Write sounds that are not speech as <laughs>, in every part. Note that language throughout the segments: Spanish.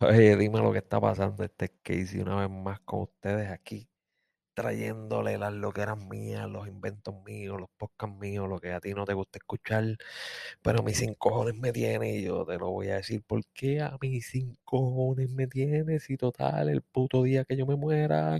Oye, dime lo que está pasando. Este Casey una vez más con ustedes aquí, trayéndole las loqueras mías, los inventos míos, los podcasts míos, lo que a ti no te gusta escuchar, pero a mí sin cojones me tiene y yo te lo voy a decir. ¿Por qué a mí sin cojones me tiene? Si total, el puto día que yo me muera,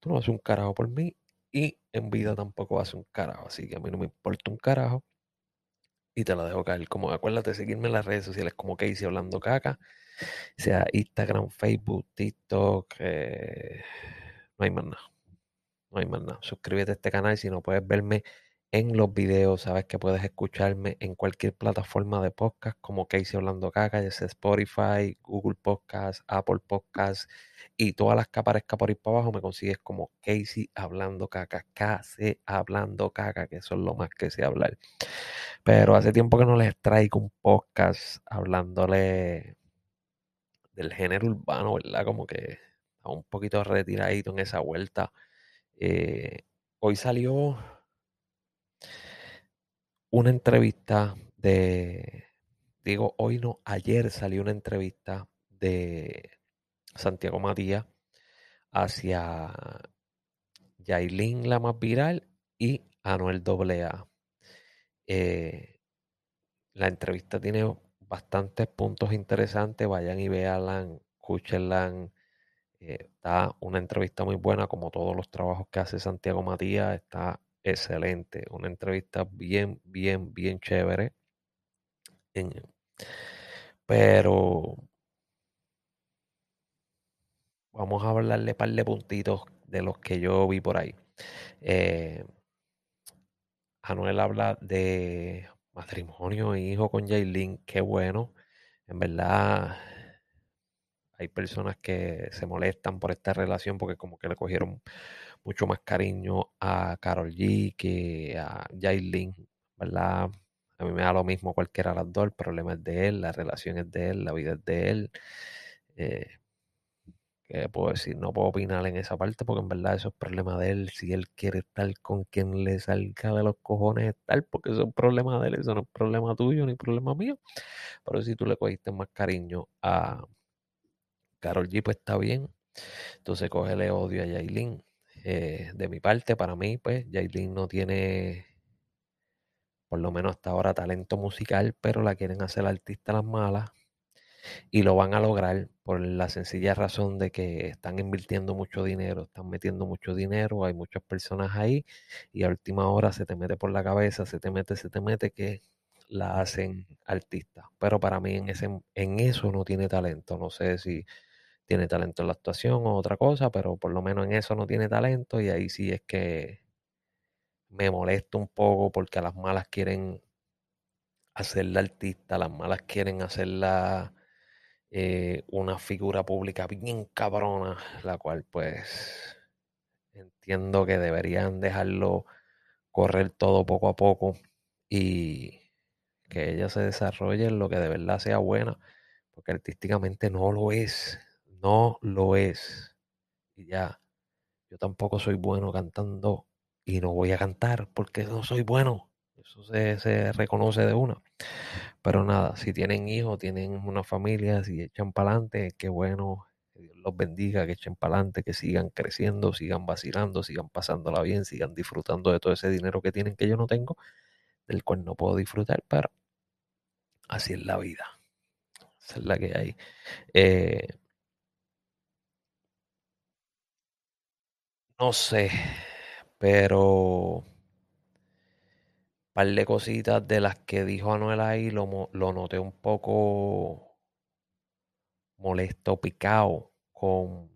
tú no haces un carajo por mí y en vida tampoco haces un carajo. Así que a mí no me importa un carajo y te la dejo caer. Como acuérdate seguirme en las redes sociales como Casey Hablando Caca sea Instagram, Facebook, TikTok, eh, no hay más nada. No hay más nada. Suscríbete a este canal si no puedes verme en los videos. Sabes que puedes escucharme en cualquier plataforma de podcast como Casey Hablando Caca, ya sea Spotify, Google Podcast, Apple Podcast y todas las que aparezcan por ahí para abajo me consigues como Casey Hablando Caca, KC Hablando Caca, que eso es lo más que sé hablar. Pero hace tiempo que no les traigo un podcast hablándole del género urbano, ¿verdad? Como que un poquito retiradito en esa vuelta. Eh, hoy salió una entrevista de, digo, hoy no, ayer salió una entrevista de Santiago Matías hacia Yailin, la más viral, y Anuel AA. Eh, la entrevista tiene bastantes puntos interesantes. Vayan y véanla, escúchenla. Eh, está una entrevista muy buena, como todos los trabajos que hace Santiago Matías. Está excelente. Una entrevista bien, bien, bien chévere. pero vamos a hablarle un par de puntitos de los que yo vi por ahí. Eh, Anuel habla de matrimonio e hijo con Jailin, qué bueno. En verdad, hay personas que se molestan por esta relación porque como que le cogieron mucho más cariño a Carol G que a Jailin, ¿verdad? A mí me da lo mismo cualquiera de las dos, el problema es de él, la relación es de él, la vida es de él. Eh, ¿Qué puedo decir? No puedo opinar en esa parte porque en verdad eso es problema de él. Si él quiere estar con quien le salga de los cojones estar, porque eso es problema de él, eso no es problema tuyo ni problema mío. Pero si tú le cogiste más cariño a Carol G, pues está bien. Entonces cógele odio a Yailin. Eh, de mi parte, para mí, pues Yailin no tiene, por lo menos hasta ahora, talento musical, pero la quieren hacer artista las malas y lo van a lograr por la sencilla razón de que están invirtiendo mucho dinero, están metiendo mucho dinero, hay muchas personas ahí y a última hora se te mete por la cabeza, se te mete, se te mete que la hacen artista. Pero para mí en, ese, en eso no tiene talento. No sé si tiene talento en la actuación o otra cosa, pero por lo menos en eso no tiene talento y ahí sí es que me molesta un poco porque a las malas quieren hacerla artista, las malas quieren hacerla eh, una figura pública bien cabrona, la cual pues entiendo que deberían dejarlo correr todo poco a poco y que ella se desarrolle en lo que de verdad sea buena, porque artísticamente no lo es, no lo es. Y ya, yo tampoco soy bueno cantando y no voy a cantar porque no soy bueno. Eso se, reconoce de una. Pero nada, si tienen hijos, tienen una familia, si echan para adelante, qué bueno, que Dios los bendiga, que echen para adelante, que sigan creciendo, sigan vacilando, sigan pasándola bien, sigan disfrutando de todo ese dinero que tienen que yo no tengo, del cual no puedo disfrutar, pero así es la vida. Esa es la que hay. Eh, no sé, pero par de cositas de las que dijo Anuel ahí lo, lo noté un poco molesto, picado con,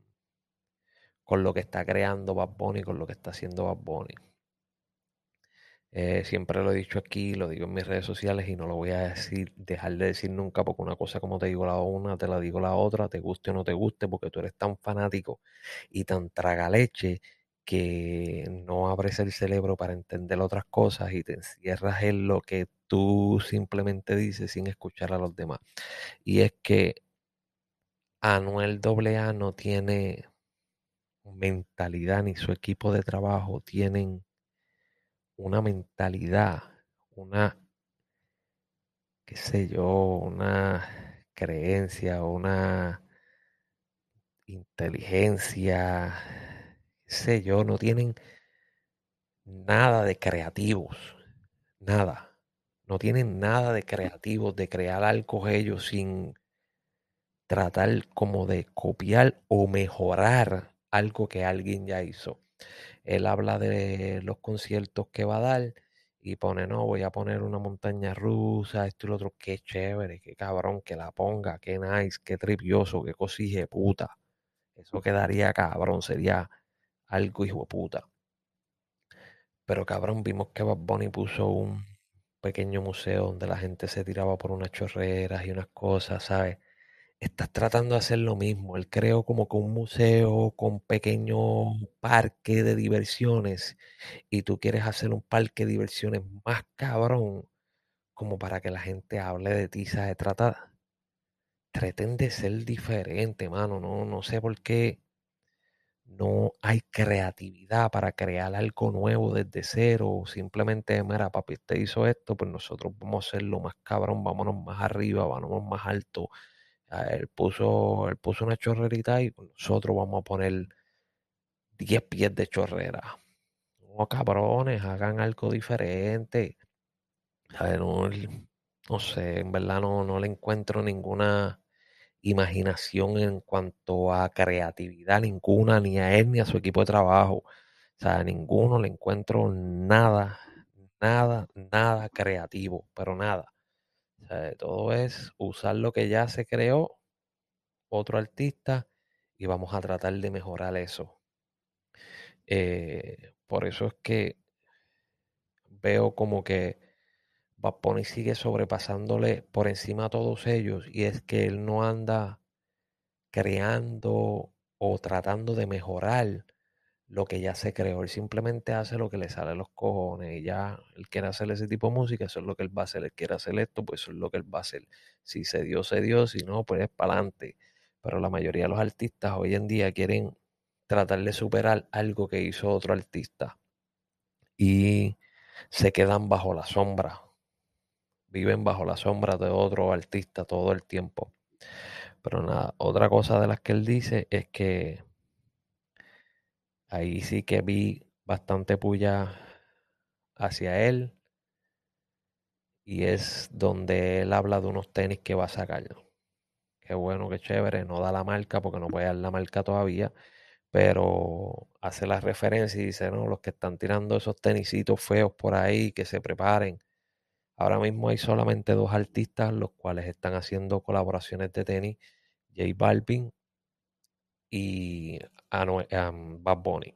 con lo que está creando Bad Bunny, con lo que está haciendo Bad Bunny. Eh, siempre lo he dicho aquí, lo digo en mis redes sociales y no lo voy a decir, dejar de decir nunca, porque una cosa como te digo la una, te la digo la otra, te guste o no te guste, porque tú eres tan fanático y tan tragaleche que no abres el cerebro para entender otras cosas y te encierras en lo que tú simplemente dices sin escuchar a los demás. Y es que Anuel AA no tiene mentalidad ni su equipo de trabajo tienen una mentalidad, una, qué sé yo, una creencia, una inteligencia, qué sé yo, no tienen nada de creativos, nada. No tienen nada de creativos, de crear algo ellos sin tratar como de copiar o mejorar algo que alguien ya hizo. Él habla de los conciertos que va a dar y pone, no, voy a poner una montaña rusa, esto y lo otro, qué chévere, qué cabrón, que la ponga, qué nice, qué tripioso, qué cosije puta. Eso quedaría cabrón, sería algo hijo puta. Pero cabrón, vimos que Bad Bunny puso un pequeño museo donde la gente se tiraba por unas chorreras y unas cosas, ¿sabes? Estás tratando de hacer lo mismo. Él creó como que un museo con pequeño parque de diversiones y tú quieres hacer un parque de diversiones más cabrón como para que la gente hable de ti, ¿sabes? Trata, traten de ser diferente, mano. No, no sé por qué no hay creatividad para crear algo nuevo desde cero. Simplemente, mira, papi, te hizo esto, pues nosotros vamos a hacerlo más cabrón, vámonos más arriba, vámonos más alto. Él puso, él puso una chorrerita y nosotros vamos a poner 10 pies de chorrera. No, cabrones, hagan algo diferente. no, no, sé, en verdad no, no le encuentro ninguna imaginación en cuanto a creatividad, ninguna, ni a él ni a su equipo de trabajo. O sea, a ninguno le encuentro nada, nada, nada creativo, pero nada. Todo es usar lo que ya se creó, otro artista, y vamos a tratar de mejorar eso. Eh, por eso es que veo como que Bad sigue sobrepasándole por encima a todos ellos y es que él no anda creando o tratando de mejorar lo que ya se creó. Él simplemente hace lo que le sale a los cojones y ya él quiere hacer ese tipo de música, eso es lo que él va a hacer. Él quiere hacer esto, pues eso es lo que él va a hacer. Si se dio, se dio, si no, pues es para adelante. Pero la mayoría de los artistas hoy en día quieren tratar de superar algo que hizo otro artista y se quedan bajo la sombra viven bajo la sombra de otro artista todo el tiempo. Pero nada, otra cosa de las que él dice es que ahí sí que vi bastante puya hacia él. Y es donde él habla de unos tenis que va a sacar. Qué bueno, qué chévere. No da la marca porque no puede dar la marca todavía. Pero hace la referencia y dice, no, los que están tirando esos tenisitos feos por ahí, que se preparen Ahora mismo hay solamente dos artistas los cuales están haciendo colaboraciones de tenis, J Balvin y Bad Bunny.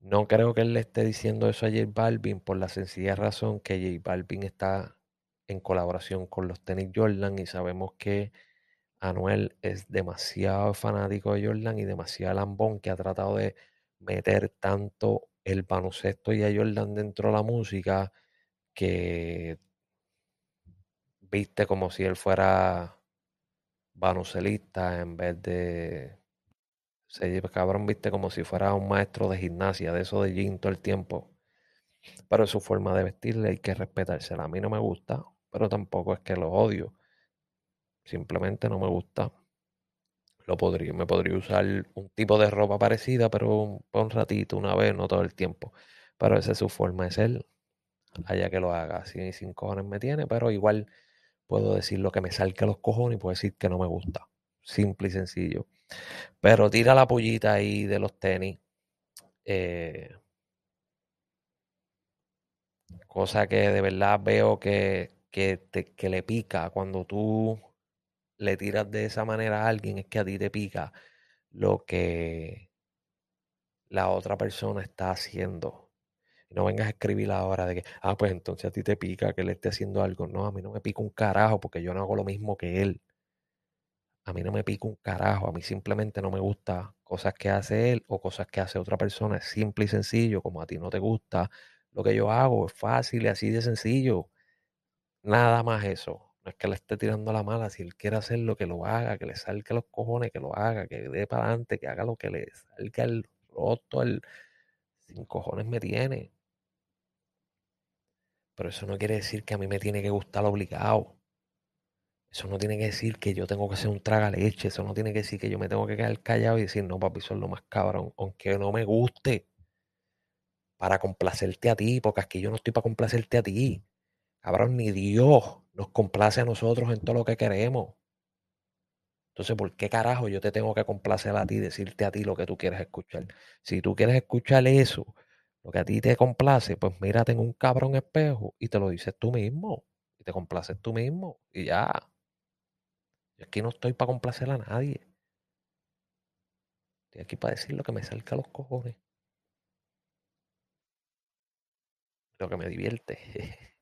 No creo que él le esté diciendo eso a J Balvin por la sencilla razón que J Balvin está en colaboración con los tenis Jordan y sabemos que Anuel es demasiado fanático de Jordan y demasiado lambón que ha tratado de meter tanto el baloncesto y a Jordan dentro de la música que viste como si él fuera baloncelista en vez de se cabrón viste como si fuera un maestro de gimnasia de eso de gym todo el tiempo pero su forma de vestirle hay que respetársela a mí no me gusta pero tampoco es que lo odio simplemente no me gusta lo podría me podría usar un tipo de ropa parecida pero un, un ratito una vez no todo el tiempo pero esa es su forma de ser allá que lo haga. Así sin cojones me tiene, pero igual puedo decir lo que me salga los cojones y puedo decir que no me gusta. Simple y sencillo. Pero tira la pollita ahí de los tenis. Eh, cosa que de verdad veo que, que, que le pica cuando tú le tiras de esa manera a alguien, es que a ti te pica lo que la otra persona está haciendo no vengas a escribir ahora de que, ah, pues entonces a ti te pica que él esté haciendo algo. No, a mí no me pica un carajo porque yo no hago lo mismo que él. A mí no me pica un carajo. A mí simplemente no me gusta cosas que hace él o cosas que hace otra persona. Es simple y sencillo. Como a ti no te gusta lo que yo hago, es fácil y así de sencillo. Nada más eso. No es que le esté tirando la mala. Si él quiere hacer lo que lo haga, que le salga los cojones, que lo haga, que dé para adelante, que haga lo que le salga el roto, el sin cojones me tiene. Pero eso no quiere decir que a mí me tiene que gustar obligado. Eso no tiene que decir que yo tengo que ser un traga leche. Eso no tiene que decir que yo me tengo que quedar callado y decir, no, papi, eso es lo más cabrón. Aunque no me guste. Para complacerte a ti, porque aquí yo no estoy para complacerte a ti. Cabrón, ni Dios nos complace a nosotros en todo lo que queremos. Entonces, ¿por qué carajo yo te tengo que complacer a ti, decirte a ti lo que tú quieres escuchar? Si tú quieres escuchar eso, lo que a ti te complace, pues mírate en un cabrón espejo y te lo dices tú mismo. Y te complaces tú mismo. Y ya. Yo aquí no estoy para complacer a nadie. Estoy aquí para decir lo que me salga a los cojones. Lo que me divierte. <laughs>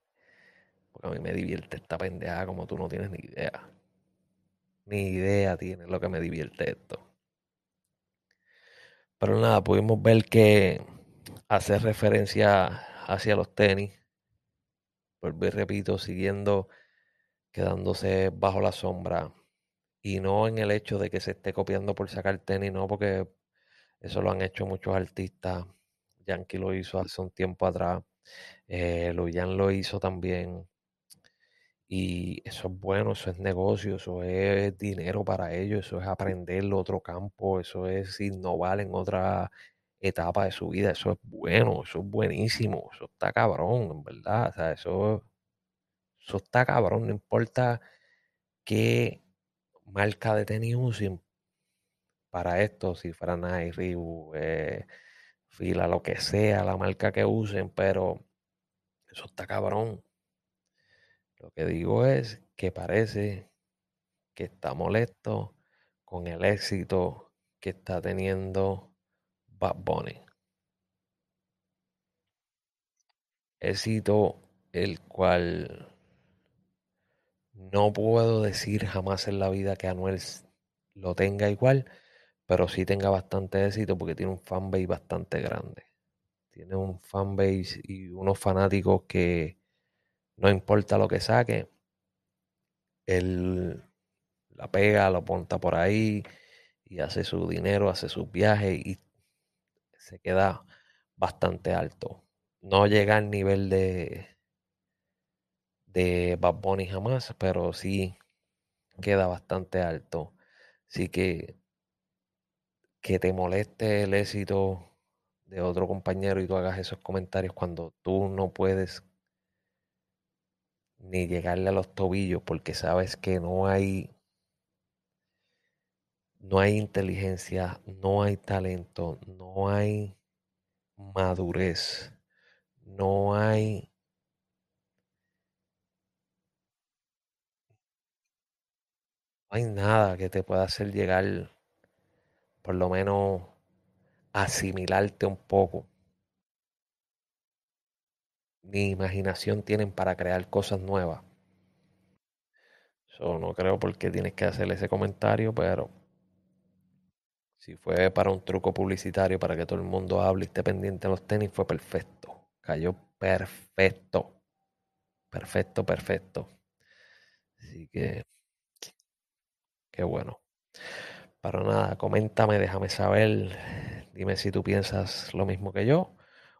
Porque a mí me divierte esta pendeja como tú no tienes ni idea. Ni idea tienes lo que me divierte esto. Pero nada, pudimos ver que hace referencia hacia los tenis. Vuelvo y repito, siguiendo quedándose bajo la sombra. Y no en el hecho de que se esté copiando por sacar tenis, no, porque eso lo han hecho muchos artistas. Yankee lo hizo hace un tiempo atrás. Eh, Luyan lo hizo también. Y eso es bueno, eso es negocio, eso es dinero para ellos, eso es aprender otro campo, eso es innovar en otra etapa de su vida, eso es bueno, eso es buenísimo, eso está cabrón, en verdad, o sea, eso, eso está cabrón, no importa qué marca de tenis usen para esto, si fuera Nike, eh, Fila, lo que sea, la marca que usen, pero eso está cabrón. Lo que digo es que parece que está molesto con el éxito que está teniendo Bad Bunny. Éxito el cual no puedo decir jamás en la vida que Anuel lo tenga igual, pero sí tenga bastante éxito porque tiene un fanbase bastante grande. Tiene un fanbase y unos fanáticos que no importa lo que saque, él la pega, lo ponta por ahí y hace su dinero, hace sus viajes y se queda bastante alto. No llega al nivel de, de Bad Bunny jamás, pero sí queda bastante alto. Así que que te moleste el éxito de otro compañero y tú hagas esos comentarios cuando tú no puedes ni llegarle a los tobillos porque sabes que no hay no hay inteligencia, no hay talento, no hay madurez, no hay hay nada que te pueda hacer llegar por lo menos asimilarte un poco. Ni imaginación tienen para crear cosas nuevas. Yo no creo por qué tienes que hacerle ese comentario, pero si fue para un truco publicitario para que todo el mundo hable y esté pendiente de los tenis, fue perfecto. Cayó perfecto. Perfecto, perfecto. Así que, qué bueno. Para nada, coméntame, déjame saber. Dime si tú piensas lo mismo que yo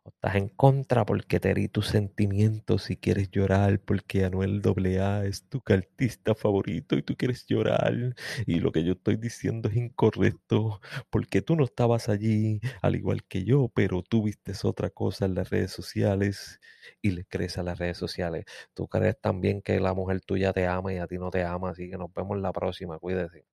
estás en contra porque te herí tus sentimientos y quieres llorar porque Anuel AA es tu artista favorito y tú quieres llorar y lo que yo estoy diciendo es incorrecto porque tú no estabas allí al igual que yo, pero tú viste otra cosa en las redes sociales y le crees a las redes sociales. Tú crees también que la mujer tuya te ama y a ti no te ama, así que nos vemos la próxima, cuídese.